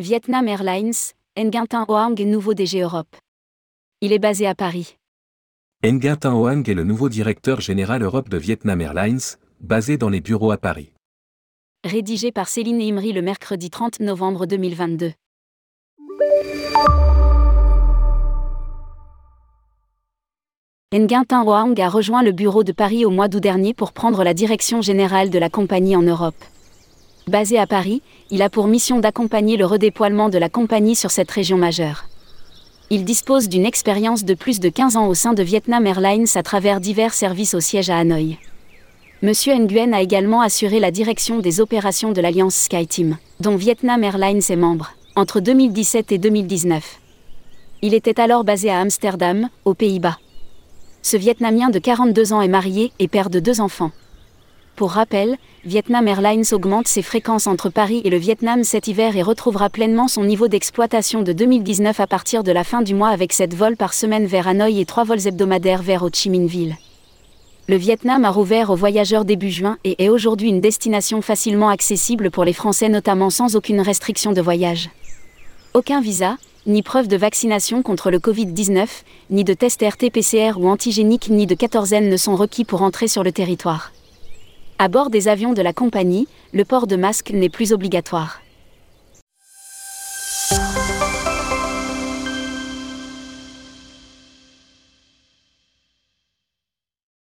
Vietnam Airlines, Nguyen Hoang est nouveau DG Europe. Il est basé à Paris. Nguyen Hoang est le nouveau directeur général Europe de Vietnam Airlines, basé dans les bureaux à Paris. Rédigé par Céline Imri le mercredi 30 novembre 2022. Nguyen Hoang a rejoint le bureau de Paris au mois d'août dernier pour prendre la direction générale de la compagnie en Europe. Basé à Paris, il a pour mission d'accompagner le redéploiement de la compagnie sur cette région majeure. Il dispose d'une expérience de plus de 15 ans au sein de Vietnam Airlines à travers divers services au siège à Hanoï. Monsieur Nguyen a également assuré la direction des opérations de l'Alliance SkyTeam, dont Vietnam Airlines est membre, entre 2017 et 2019. Il était alors basé à Amsterdam, aux Pays-Bas. Ce Vietnamien de 42 ans est marié et père de deux enfants. Pour rappel, Vietnam Airlines augmente ses fréquences entre Paris et le Vietnam cet hiver et retrouvera pleinement son niveau d'exploitation de 2019 à partir de la fin du mois avec 7 vols par semaine vers Hanoï et 3 vols hebdomadaires vers Ho Chi Minh Ville. Le Vietnam a rouvert aux voyageurs début juin et est aujourd'hui une destination facilement accessible pour les Français notamment sans aucune restriction de voyage. Aucun visa, ni preuve de vaccination contre le Covid-19, ni de test RT-PCR ou antigénique ni de quatorzaine ne sont requis pour entrer sur le territoire. À bord des avions de la compagnie, le port de masque n'est plus obligatoire.